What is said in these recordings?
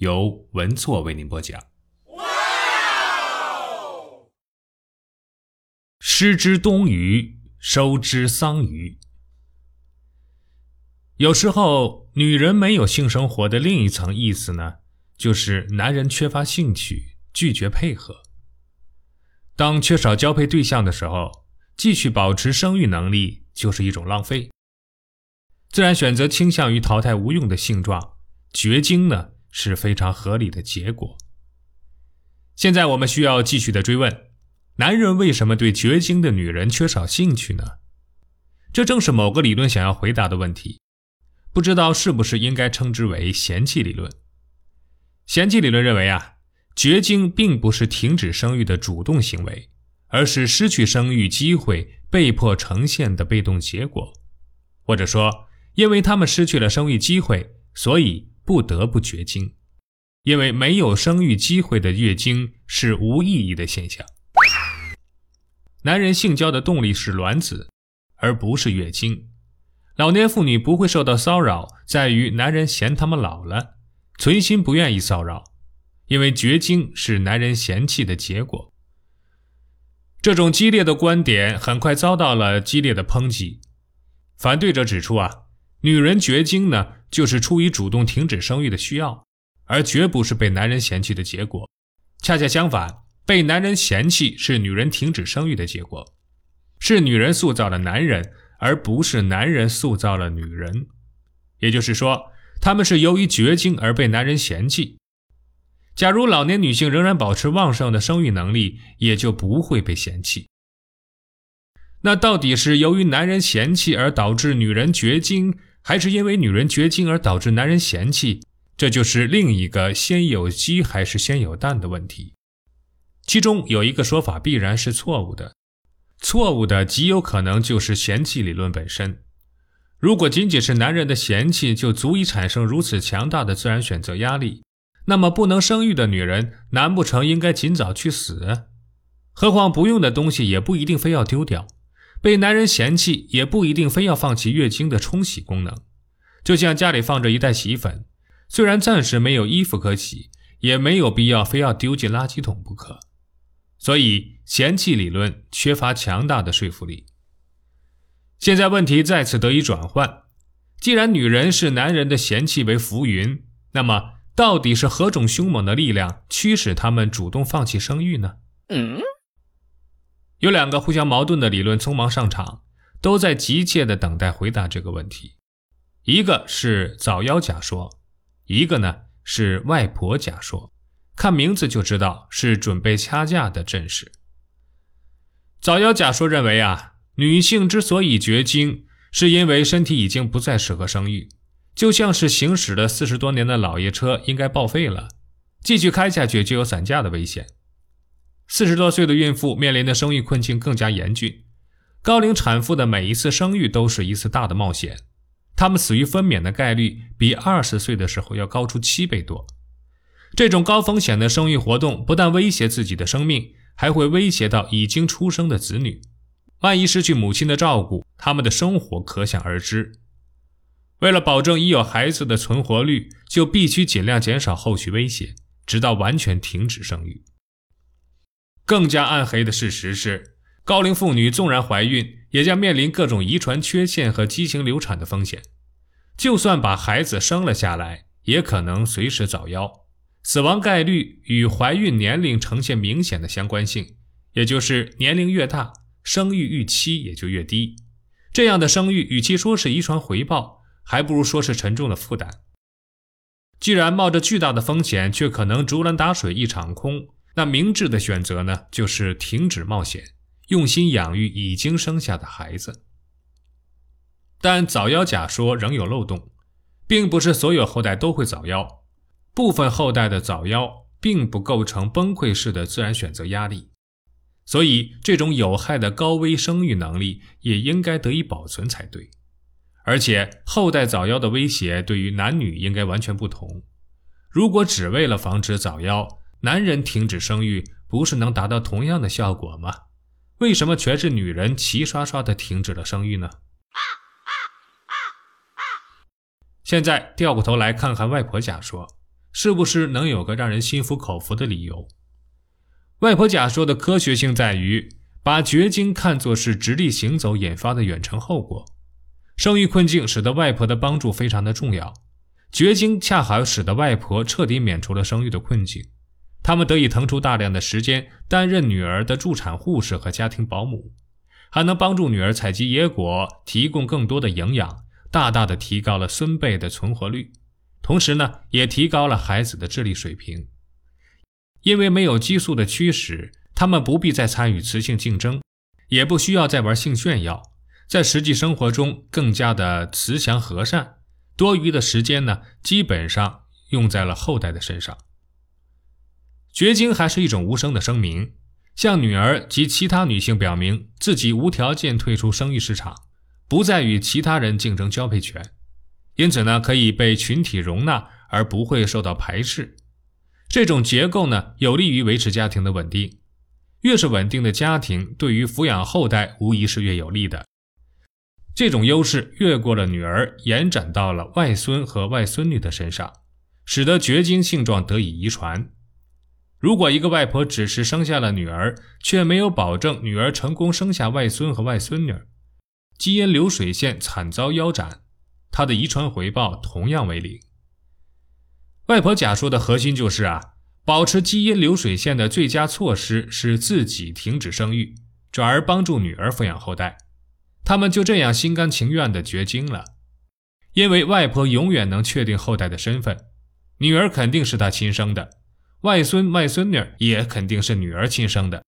由文措为您播讲。失之东隅，收之桑榆。有时候，女人没有性生活的另一层意思呢，就是男人缺乏兴趣，拒绝配合。当缺少交配对象的时候，继续保持生育能力就是一种浪费，自然选择倾向于淘汰无用的性状，绝经呢？是非常合理的结果。现在我们需要继续的追问：男人为什么对绝经的女人缺少兴趣呢？这正是某个理论想要回答的问题。不知道是不是应该称之为嫌弃理论？嫌弃理论认为啊，绝经并不是停止生育的主动行为，而是失去生育机会被迫呈现的被动结果，或者说，因为他们失去了生育机会，所以。不得不绝经，因为没有生育机会的月经是无意义的现象。男人性交的动力是卵子，而不是月经。老年妇女不会受到骚扰，在于男人嫌他们老了，存心不愿意骚扰，因为绝经是男人嫌弃的结果。这种激烈的观点很快遭到了激烈的抨击。反对者指出啊。女人绝经呢，就是出于主动停止生育的需要，而绝不是被男人嫌弃的结果。恰恰相反，被男人嫌弃是女人停止生育的结果，是女人塑造了男人，而不是男人塑造了女人。也就是说，他们是由于绝经而被男人嫌弃。假如老年女性仍然保持旺盛的生育能力，也就不会被嫌弃。那到底是由于男人嫌弃而导致女人绝经？还是因为女人绝经而导致男人嫌弃，这就是另一个先有鸡还是先有蛋的问题。其中有一个说法必然是错误的，错误的极有可能就是嫌弃理论本身。如果仅仅是男人的嫌弃就足以产生如此强大的自然选择压力，那么不能生育的女人难不成应该尽早去死？何况不用的东西也不一定非要丢掉。被男人嫌弃也不一定非要放弃月经的冲洗功能，就像家里放着一袋洗衣粉，虽然暂时没有衣服可洗，也没有必要非要丢进垃圾桶不可。所以嫌弃理论缺乏强大的说服力。现在问题再次得以转换，既然女人视男人的嫌弃为浮云，那么到底是何种凶猛的力量驱使他们主动放弃生育呢？嗯。有两个互相矛盾的理论匆忙上场，都在急切地等待回答这个问题。一个是早夭假说，一个呢是外婆假说。看名字就知道是准备掐架的阵势。早夭假说认为啊，女性之所以绝经，是因为身体已经不再适合生育，就像是行驶了四十多年的老爷车应该报废了，继续开下去就有散架的危险。四十多岁的孕妇面临的生育困境更加严峻，高龄产妇的每一次生育都是一次大的冒险，她们死于分娩的概率比二十岁的时候要高出七倍多。这种高风险的生育活动不但威胁自己的生命，还会威胁到已经出生的子女。万一失去母亲的照顾，他们的生活可想而知。为了保证已有孩子的存活率，就必须尽量减少后续威胁，直到完全停止生育。更加暗黑的事实是，高龄妇女纵然怀孕，也将面临各种遗传缺陷和畸形流产的风险。就算把孩子生了下来，也可能随时早夭，死亡概率与怀孕年龄呈现明显的相关性，也就是年龄越大，生育预期也就越低。这样的生育，与其说是遗传回报，还不如说是沉重的负担。既然冒着巨大的风险，却可能竹篮打水一场空。那明智的选择呢，就是停止冒险，用心养育已经生下的孩子。但早夭假说仍有漏洞，并不是所有后代都会早夭。部分后代的早夭并不构成崩溃式的自然选择压力，所以这种有害的高危生育能力也应该得以保存才对。而且，后代早夭的威胁对于男女应该完全不同。如果只为了防止早夭，男人停止生育，不是能达到同样的效果吗？为什么全是女人齐刷刷的停止了生育呢？现在掉过头来看看外婆假说，是不是能有个让人心服口服的理由？外婆假说的科学性在于把绝经看作是直立行走引发的远程后果。生育困境使得外婆的帮助非常的重要，绝经恰好使得外婆彻底免除了生育的困境，他们得以腾出大量的时间担任女儿的助产护士和家庭保姆，还能帮助女儿采集野果，提供更多的营养，大大的提高了孙辈的存活率，同时呢，也提高了孩子的智力水平。因为没有激素的驱使，他们不必再参与雌性竞争，也不需要再玩性炫耀。在实际生活中更加的慈祥和善，多余的时间呢，基本上用在了后代的身上。绝经还是一种无声的声明，向女儿及其他女性表明自己无条件退出生育市场，不再与其他人竞争交配权，因此呢，可以被群体容纳而不会受到排斥。这种结构呢，有利于维持家庭的稳定。越是稳定的家庭，对于抚养后代无疑是越有利的。这种优势越过了女儿，延展到了外孙和外孙女的身上，使得绝经性状得以遗传。如果一个外婆只是生下了女儿，却没有保证女儿成功生下外孙和外孙女，基因流水线惨遭腰斩，她的遗传回报同样为零。外婆假说的核心就是啊，保持基因流水线的最佳措施是自己停止生育，转而帮助女儿抚养后代。他们就这样心甘情愿地绝经了，因为外婆永远能确定后代的身份，女儿肯定是她亲生的，外孙外孙女也肯定是女儿亲生的，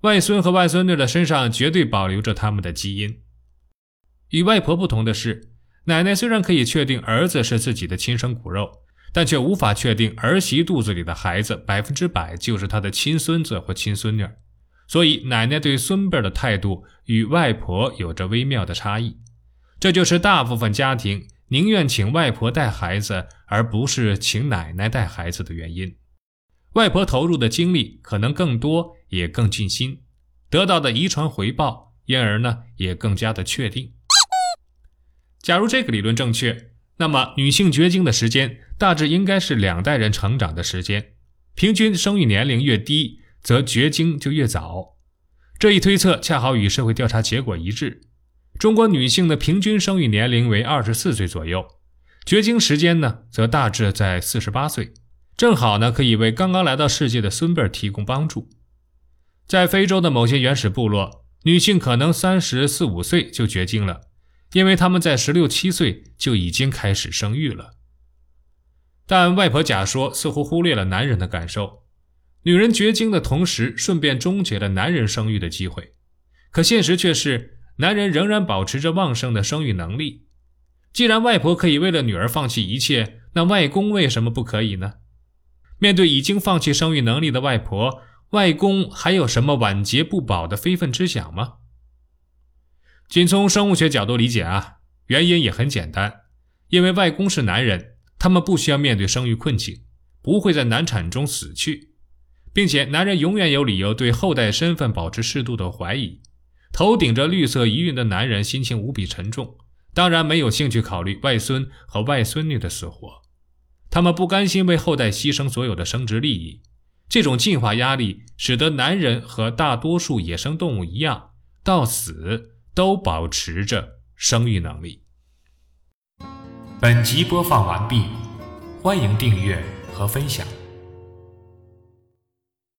外孙和外孙女的身上绝对保留着他们的基因。与外婆不同的是，奶奶虽然可以确定儿子是自己的亲生骨肉，但却无法确定儿媳肚子里的孩子百分之百就是她的亲孙子或亲孙女。所以，奶奶对孙辈的态度与外婆有着微妙的差异，这就是大部分家庭宁愿请外婆带孩子，而不是请奶奶带孩子的原因。外婆投入的精力可能更多，也更尽心，得到的遗传回报，因而呢也更加的确定。假如这个理论正确，那么女性绝经的时间大致应该是两代人成长的时间，平均生育年龄越低。则绝经就越早，这一推测恰好与社会调查结果一致。中国女性的平均生育年龄为二十四岁左右，绝经时间呢则大致在四十八岁，正好呢可以为刚刚来到世界的孙辈提供帮助。在非洲的某些原始部落，女性可能三十四五岁就绝经了，因为他们在十六七岁就已经开始生育了。但外婆假说似乎忽略了男人的感受。女人绝经的同时，顺便终结了男人生育的机会。可现实却是，男人仍然保持着旺盛的生育能力。既然外婆可以为了女儿放弃一切，那外公为什么不可以呢？面对已经放弃生育能力的外婆，外公还有什么晚节不保的非分之想吗？仅从生物学角度理解啊，原因也很简单，因为外公是男人，他们不需要面对生育困境，不会在难产中死去。并且，男人永远有理由对后代身份保持适度的怀疑。头顶着绿色疑云的男人心情无比沉重，当然没有兴趣考虑外孙和外孙女的死活。他们不甘心为后代牺牲所有的生殖利益。这种进化压力使得男人和大多数野生动物一样，到死都保持着生育能力。本集播放完毕，欢迎订阅和分享。